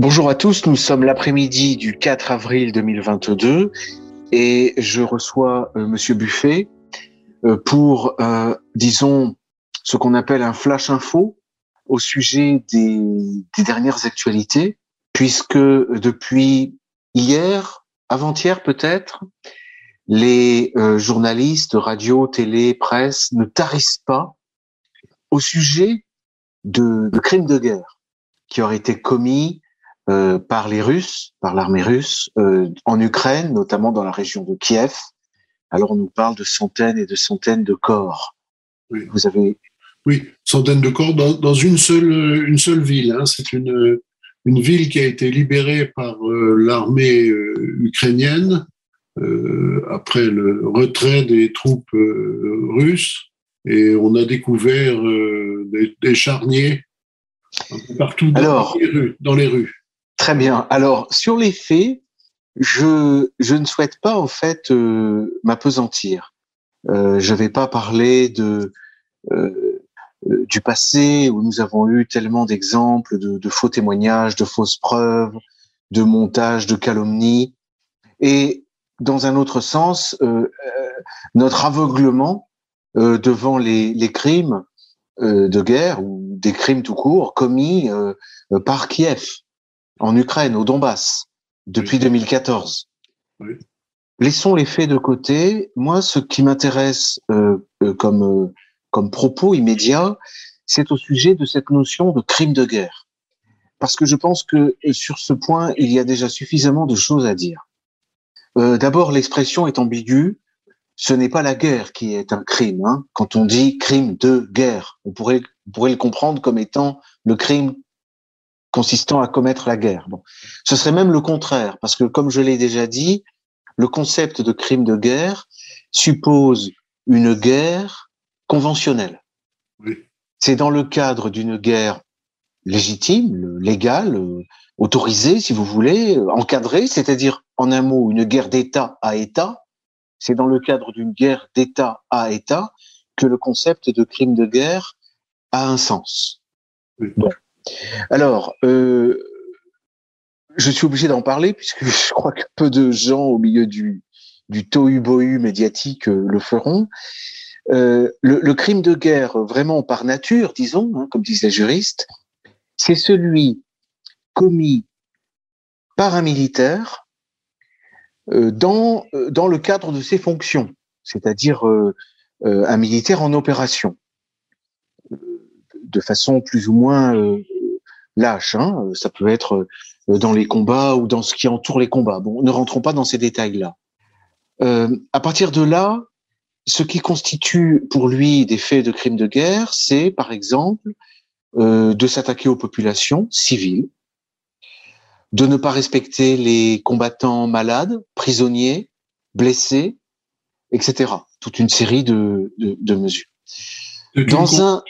Bonjour à tous, nous sommes l'après-midi du 4 avril 2022 et je reçois euh, Monsieur Buffet euh, pour, euh, disons, ce qu'on appelle un flash info au sujet des, des dernières actualités, puisque depuis hier, avant-hier peut-être, les euh, journalistes, radio, télé, presse ne tarissent pas au sujet de, de crimes de guerre qui auraient été commis euh, par les Russes, par l'armée russe, euh, en Ukraine, notamment dans la région de Kiev. Alors on nous parle de centaines et de centaines de corps. Oui. Vous avez Oui, centaines de corps dans, dans une seule une seule ville. Hein. C'est une une ville qui a été libérée par euh, l'armée ukrainienne après le retrait des troupes russes et on a découvert des, des charniers un peu partout dans, Alors- les rues, dans les rues. Très bien. Alors, sur les faits, je, je ne souhaite pas, en fait, euh, m'apesantir. Euh, je ne vais pas parler de, euh, euh, du passé où nous avons eu tellement d'exemples de, faux témoignages, de fausses preuves, de montages, de calomnies. Et dans un autre sens, euh, euh, notre aveuglement devant les, les crimes de guerre ou des crimes tout court commis par Kiev en Ukraine, au Donbass, depuis Oui. 2014. Oui. Laissons les faits de côté. Moi, ce qui m'intéresse euh, euh, comme euh, comme propos immédiat, c'est au sujet de cette notion de crime de guerre, parce que je pense que euh, sur ce point, il y a déjà suffisamment de choses à dire. Euh, D'abord, l'expression est ambiguë. Ce n'est pas la guerre qui est un crime. Hein. Quand on dit crime de guerre, on pourrait, on pourrait le comprendre comme étant le crime consistant à commettre la guerre. Bon. Ce serait même le contraire, parce que comme je l'ai déjà dit, le concept de crime de guerre suppose une guerre conventionnelle. Oui. C'est dans le cadre d'une guerre légitime, le- légale, euh, autorisée, si vous voulez, euh, encadrée, c'est-à-dire, en un mot, une guerre d'État à État. C'est dans le cadre d'une guerre d'État à État que le concept de crime de guerre a un sens. Oui. Bon. Alors, euh, je suis obligé d'en parler puisque je crois que peu de gens au milieu du, du tohu-bohu médiatique euh, le feront. Euh, le, crime de guerre, vraiment par nature, disons, hein, comme disent les juristes, c'est celui commis par un militaire dans, dans le cadre de ses fonctions, c'est-à-dire un militaire en opération, de façon plus ou moins euh, lâche. Hein, ça peut être euh, dans les combats ou dans ce qui entoure les combats. Bon, ne rentrons pas dans ces détails-là. Euh, à partir de là, ce qui constitue pour lui des faits de crimes de guerre, c'est par exemple euh, de s'attaquer aux populations civiles, de ne pas respecter les combattants malades, prisonniers, blessés, etc. Toute une série de, de, de mesures. Dans un,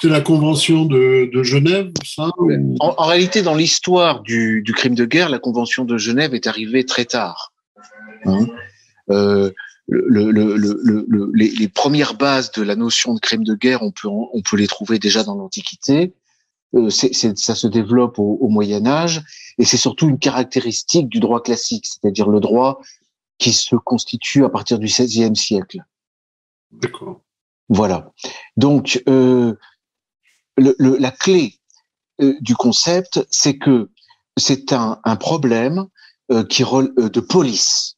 c'est la convention de, de Genève, ça ou- en, en réalité, dans l'histoire du, du crime de guerre, la Convention de Genève est arrivée très tard. Hein? Euh, le, le, le, le- le- les, les premières bases de la notion de crime de guerre, on peut, on peut les trouver déjà dans l'Antiquité. Euh, c'est- ça se développe au, au Moyen Âge, et c'est surtout une caractéristique du droit classique, c'est-à-dire le droit qui se constitue à partir du XVIe siècle. D'accord. Voilà. Donc, euh, le, le- la clé euh, du concept, c'est que c'est un, un problème euh, qui euh, de police.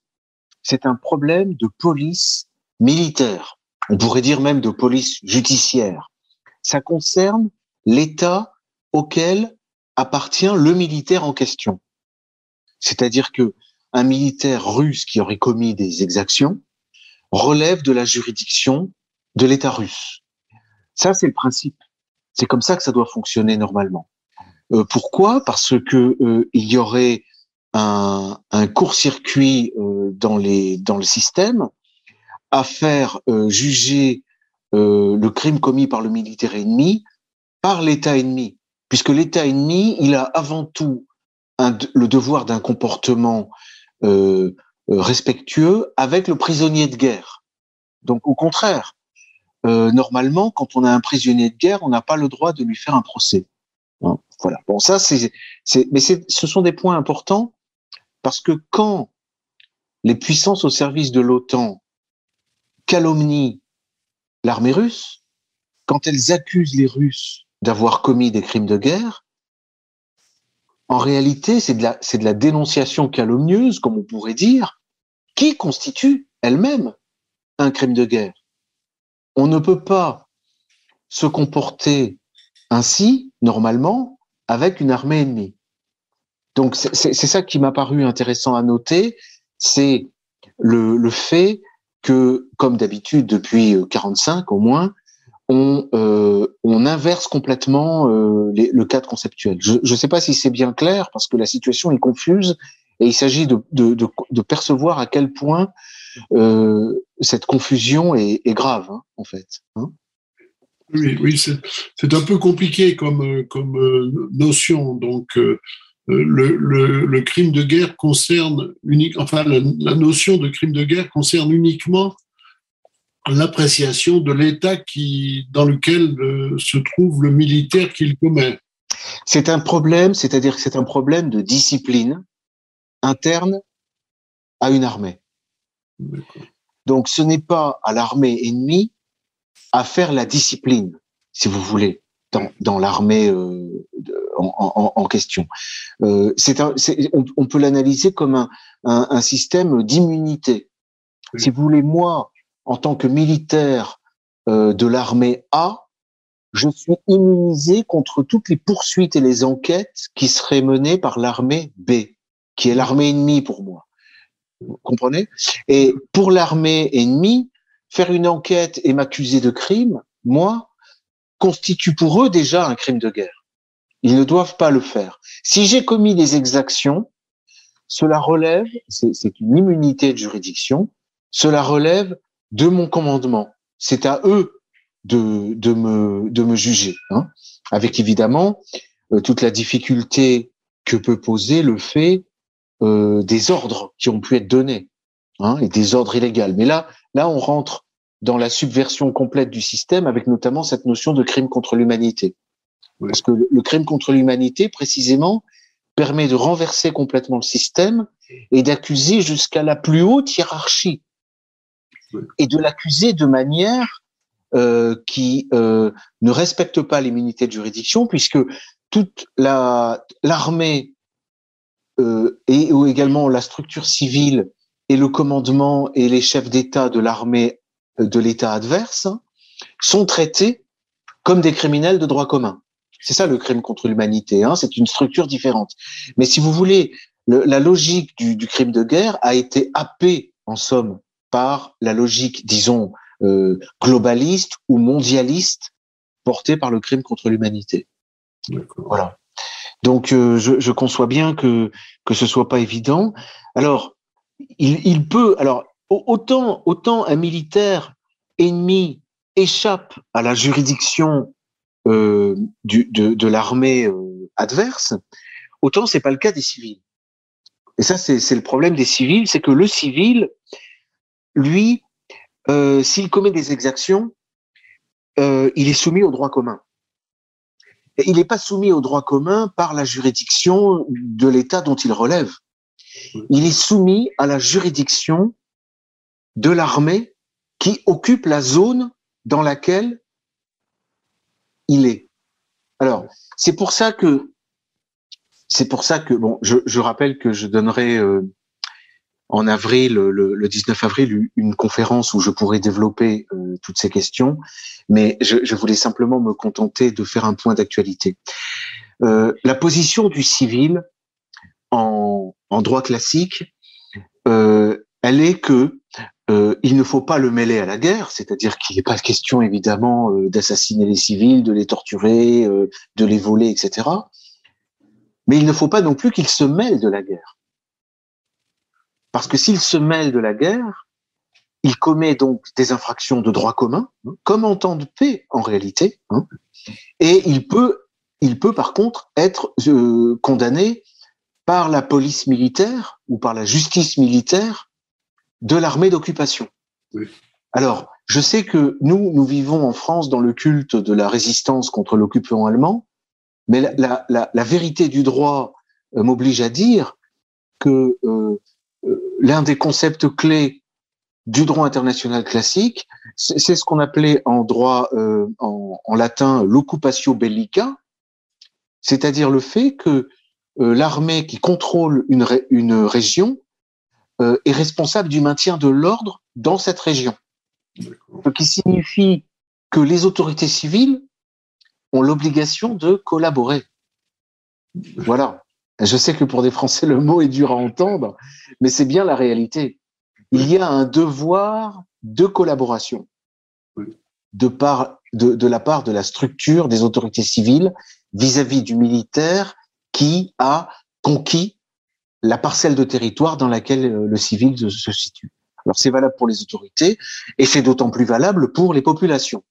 C'est un problème de police militaire. On pourrait dire même de police judiciaire. Ça concerne l'État auquel appartient le militaire en question. C'est-à-dire que un militaire russe qui aurait commis des exactions relève de la juridiction de l'État russe. Ça, c'est le principe. C'est comme ça que ça doit fonctionner normalement. Euh, pourquoi? Parce que euh, il y aurait un, court-circuit euh, dans le système à faire juger le crime commis par le militaire ennemi par l'État ennemi, puisque l'État ennemi, il a avant tout le devoir d'un comportement respectueux avec le prisonnier de guerre. Donc au contraire, euh, normalement, quand on a un prisonnier de guerre, on n'a pas le droit de lui faire un procès. Hein, voilà. Bon, ça, c'est, mais ce sont des points importants parce que quand les puissances au service de l'OTAN calomnient l'armée russe, quand elles accusent les Russes d'avoir commis des crimes de guerre, en réalité, c'est de la, c'est de la dénonciation calomnieuse, comme on pourrait dire, qui constitue elle-même un crime de guerre. On ne peut pas se comporter ainsi, normalement, avec une armée ennemie. Donc c'est ça qui m'a paru intéressant à noter, c'est le, fait que, comme d'habitude depuis 45 au moins, on, euh, inverse complètement euh, le cadre conceptuel. Je ne sais pas si c'est bien clair parce que la situation est confuse et il s'agit de, percevoir à quel point euh, cette confusion est, est grave, hein, en fait. Hein oui, oui c'est un peu compliqué comme, comme euh, notion. Donc, euh, le, le, le, crime de guerre concerne unique, enfin, la, la, notion de crime de guerre concerne uniquement l'appréciation de l'état qui, dans lequel euh, se trouve le militaire qu'il commet. C'est un problème, c'est-à-dire que c'est un problème de discipline interne à une armée. Donc, ce n'est pas à l'armée ennemie à faire la discipline, si vous voulez, dans, dans l'armée euh, en, en, en, question. Euh, on, on, peut l'analyser comme un, un, un système d'immunité. Oui. Si vous voulez, moi, en tant que militaire euh, de l'armée A, je suis immunisé contre toutes les poursuites et les enquêtes qui seraient menées par l'armée B, qui est l'armée ennemie pour moi. Vous comprenez? Et pour l'armée ennemie, faire une enquête et m'accuser de crime, moi, constitue pour eux déjà un crime de guerre. Ils ne doivent pas le faire. Si j'ai commis des exactions, cela relève, c'est une immunité de juridiction, cela relève de mon commandement. C'est à eux de, de, me, de me juger, hein, avec évidemment euh, toute la difficulté que peut poser le fait euh, des ordres qui ont pu être donnés hein, et des ordres illégaux. Mais là, là, on rentre dans la subversion complète du système, avec notamment cette notion de crime contre l'humanité. Oui. Parce que le crime contre l'humanité, précisément, permet de renverser complètement le système et d'accuser jusqu'à la plus haute hiérarchie et de l'accuser de manière euh, qui euh, ne respecte pas l'immunité de juridiction, puisque toute la l'armée et ou également la structure civile et le commandement et les chefs d'État de l'armée euh, de l'État adverse sont traités comme des criminels de droit commun. C'est ça le crime contre l'humanité. Hein, c'est une structure différente. Mais si vous voulez, le, la logique du, du crime de guerre a été happée en somme par la logique, disons, euh, globaliste ou mondialiste portée par le crime contre l'humanité. Voilà. Donc, euh, je, conçois bien que que ce soit pas évident. Alors, il, peut. Alors, autant autant un militaire ennemi échappe à la juridiction euh, de, de l'armée euh, adverse, autant c'est pas le cas des civils. Et ça, c'est le problème des civils, c'est que le civil lui, s'il commet des exactions, il est soumis au droit commun. Il n'est pas soumis au droit commun par la juridiction de l'État dont il relève. Il est soumis à la juridiction de l'armée qui occupe la zone dans laquelle il est. Alors, c'est pour ça que c'est pour ça que bon, je, je rappelle que je donnerai euh, en avril, le, le, 19 avril, une conférence où je pourrais développer euh, toutes ces questions, mais je, je, voulais simplement me contenter de faire un point d'actualité. Euh, la position du civil en, en droit classique, euh, elle est que euh, il ne faut pas le mêler à la guerre, c'est-à-dire qu'il n'est pas question évidemment euh, d'assassiner les civils, de les torturer, euh, de les voler, etc. Mais il ne faut pas non plus qu'il se mêle de la guerre. Parce que s'il se mêle de la guerre, il commet donc des infractions de droit commun, hein, comme en temps de paix en réalité, hein, et il peut, il peut par contre être euh, condamné par la police militaire ou par la justice militaire de l'armée d'occupation. Oui. Alors, je sais que nous, nous vivons en France dans le culte de la résistance contre l'occupant allemand, Mais la, la, la, vérité du droit m'oblige à dire que l'un des concepts clés du droit international classique, c'est ce qu'on appelait en droit en, en, latin l'occupatio bellica, c'est-à-dire le fait que l'armée qui contrôle une, une région euh, est responsable du maintien de l'ordre dans cette région. Ce qui signifie que les autorités civiles ont l'obligation de collaborer. Voilà. Je sais que pour des Français, le mot est dur à entendre, mais c'est bien la réalité. Il y a un devoir de collaboration de, part, de, de la part de la structure des autorités civiles vis-à-vis -vis du militaire qui a conquis la parcelle de territoire dans laquelle euh, le civil se situe. Alors c'est valable pour les autorités et c'est d'autant plus valable pour les populations.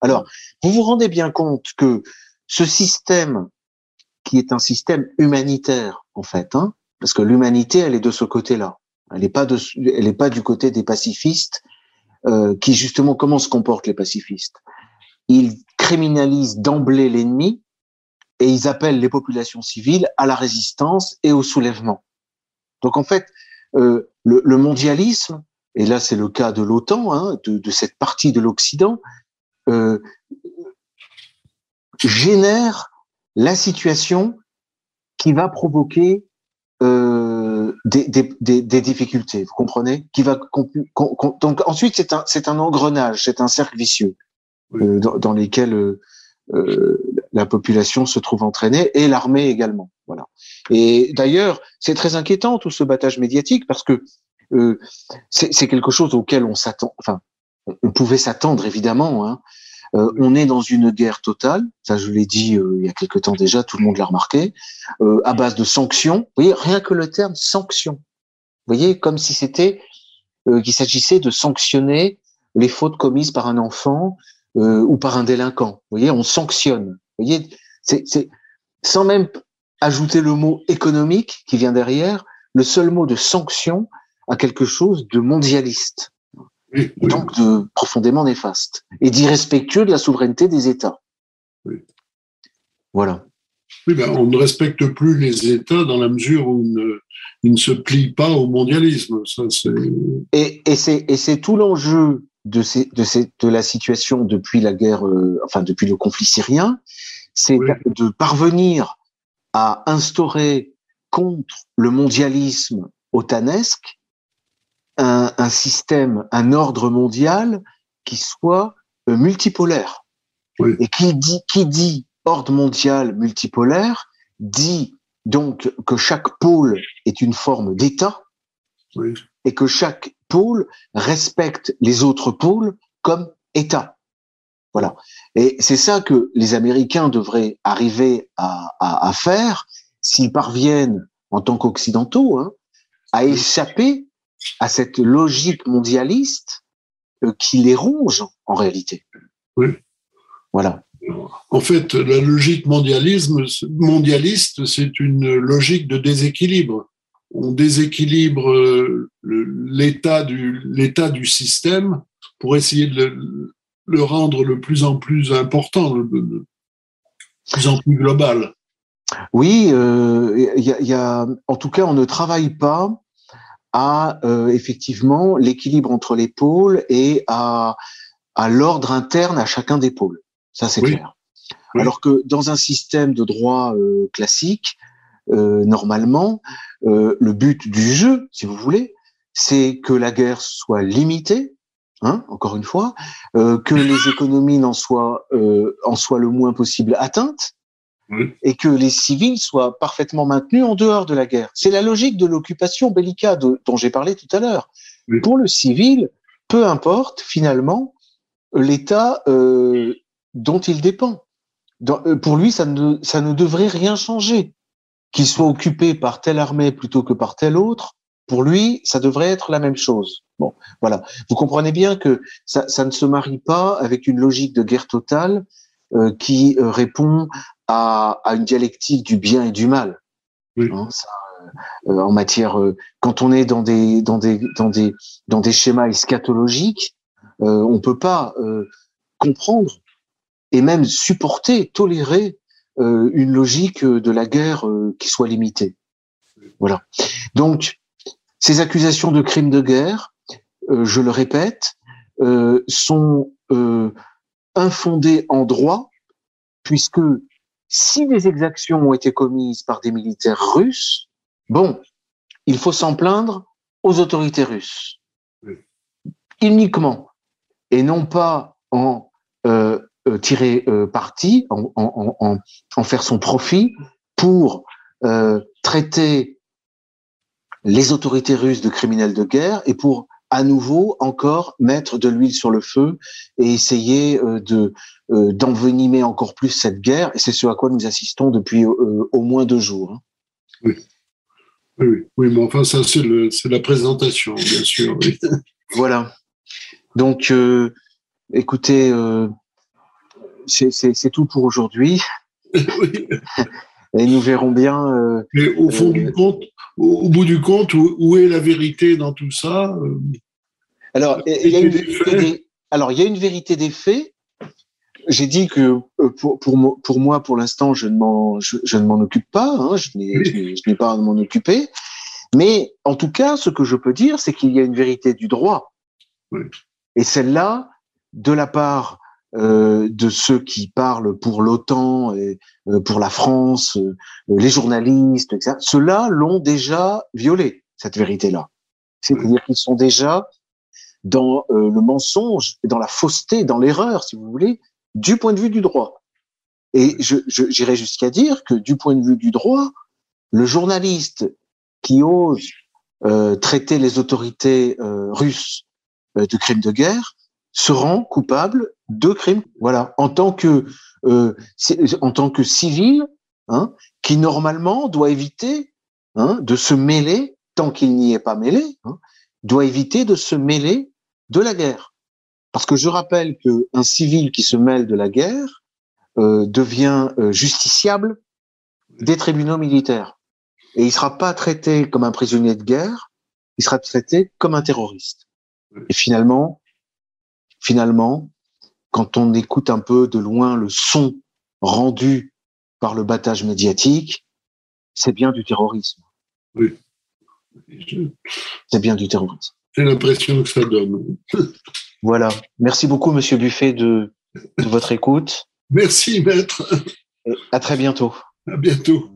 Alors, vous vous rendez bien compte que ce système, qui est un système humanitaire en fait, hein, parce que l'humanité, elle est de ce côté-là. Elle n'est pas elle n'est pas du côté des pacifistes, euh, qui justement comment se comportent les pacifistes? Ils criminalisent d'emblée l'ennemi et ils appellent les populations civiles à la résistance et au soulèvement. Donc en fait, euh, le, mondialisme, et là c'est le cas de l'OTAN, hein, de, cette partie de l'Occident, euh, génère la situation qui va provoquer euh, des, difficultés, vous comprenez? Qui va donc ensuite c'est un c'est un engrenage, c'est un cercle vicieux dans, dans, lesquels la population se trouve entraînée et l'armée également. Voilà. Et d'ailleurs, c'est très inquiétant tout ce battage médiatique parce que euh, c'est quelque chose auquel on s'attend. Enfin, on pouvait s'attendre évidemment. Hein. Euh, on est dans une guerre totale. Ça, je l'ai dit euh, il y a quelque temps déjà. Tout le monde l'a remarqué. Euh, à base de sanctions. Vous voyez, rien que le terme sanction. Vous voyez, comme si c'était euh, qu'il s'agissait de sanctionner les fautes commises par un enfant ou par un délinquant. Vous voyez, on sanctionne. Vous voyez, c'est sans même ajouter le mot économique qui vient derrière, le seul mot de sanction a quelque chose de mondialiste, et donc de profondément néfaste, et d'irrespectueux de la souveraineté des États. Voilà. Oui, ben, on ne respecte plus les États dans la mesure où ils ne, se plient pas au mondialisme. Ça, et, et c'est tout l'enjeu de, ces, de, ces, de la situation depuis la guerre, euh, enfin depuis le conflit syrien, c'est de parvenir à instaurer contre le mondialisme otanesque un, un système, un ordre mondial qui soit euh, multipolaire. Et qui dit, qui dit ordre mondial multipolaire dit donc que chaque pôle est une forme d'État et que chaque pôle respecte les autres pôles comme État. Voilà. Et c'est ça que les Américains devraient arriver à, faire s'ils parviennent, en tant qu'occidentaux, hein, à échapper à cette logique mondialiste euh, qui les ronge en réalité. Oui. Voilà. En fait, la logique mondialisme, mondialiste, c'est une logique de déséquilibre. On déséquilibre euh, l'état du, l'état du système pour essayer de le rendre le plus en plus important, le, plus en plus global. Oui, euh, y a, en tout cas, on ne travaille pas à euh, effectivement l'équilibre entre les pôles et à, à l'ordre interne à chacun des pôles. Ça, c'est clair. Alors que dans un système de droit euh, classique, euh, normalement, le but du jeu, si vous voulez, c'est que la guerre soit limitée, Hein, encore une fois, euh, que les économies n'en soient, euh, en soient le moins possible atteintes, et que les civils soient parfaitement maintenus en dehors de la guerre. C'est la logique de l'occupation bellica dont j'ai parlé tout à l'heure. Pour le civil, peu importe finalement l'état euh, dont il dépend. Dans, euh, pour lui, ça ne, ça ne devrait rien changer. Qu'il soit occupé par telle armée plutôt que par telle autre, pour lui, ça devrait être la même chose. Bon, voilà. Vous comprenez bien que ça, ça ne se marie pas avec une logique de guerre totale euh, qui répond à, à, une dialectique du bien et du mal. Oui. Hein, ça, euh, en matière, euh, quand on est dans des dans des dans des dans des schémas eschatologiques, on peut pas comprendre et même supporter, tolérer euh, une logique de la guerre euh, qui soit limitée. Voilà. Donc, ces accusations de crimes de guerre, euh, je le répète, sont infondées en droit, puisque si des exactions ont été commises par des militaires russes, bon, il faut s'en plaindre aux autorités russes. Uniquement. Et non pas en euh, euh, tirer euh, parti, en, en, en, faire son profit pour traiter les autorités russes de criminels de guerre et pour à nouveau encore mettre de l'huile sur le feu et essayer de d'envenimer encore plus cette guerre. Et c'est ce à quoi nous assistons depuis au moins deux jours. Hein. Oui. Oui, oui, mais enfin, ça, c'est la présentation, bien sûr. voilà. Donc, euh, écoutez, euh, c'est tout pour aujourd'hui. Et nous verrons bien. Euh, mais au fond du compte, au, bout du compte, où, est la vérité dans tout ça Alors, il y a une vérité des, alors, il y a une vérité des faits. J'ai dit que pour, pour, pour moi, pour l'instant, je ne m'en je, ne m'en occupe pas. Hein, je n'ai pas à m'en occuper. Mais en tout cas, ce que je peux dire, c'est qu'il y a une vérité du droit. Oui. Et celle-là, de la part euh, de ceux qui parlent pour l'OTAN et euh, pour la France, euh, les journalistes, etc., ceux-là l'ont déjà violée, cette vérité-là. C'est-à-dire qu'ils sont déjà dans le mensonge, dans la fausseté, dans l'erreur, si vous voulez, du point de vue du droit. Et je, j'irais jusqu'à dire que du point de vue du droit, le journaliste qui ose traiter les autorités russes euh, de crimes de guerre se rend coupable de crimes. Voilà, en tant que euh, en tant que civil, hein, qui normalement doit éviter hein, de se mêler tant qu'il n'y est pas mêlé, hein, doit éviter de se mêler de la guerre. Parce que je rappelle que un civil qui se mêle de la guerre euh, devient euh, justiciable des tribunaux militaires. Et il sera pas traité comme un prisonnier de guerre, il sera traité comme un terroriste. Et finalement, finalement, quand on écoute un peu de loin le son rendu par le battage médiatique, c'est bien du terrorisme. Oui. C'est bien du terrorisme. J'ai l'impression que ça donne. voilà. Merci beaucoup, Monsieur Buffet, de, de votre écoute. Merci, maître. à très bientôt. À bientôt.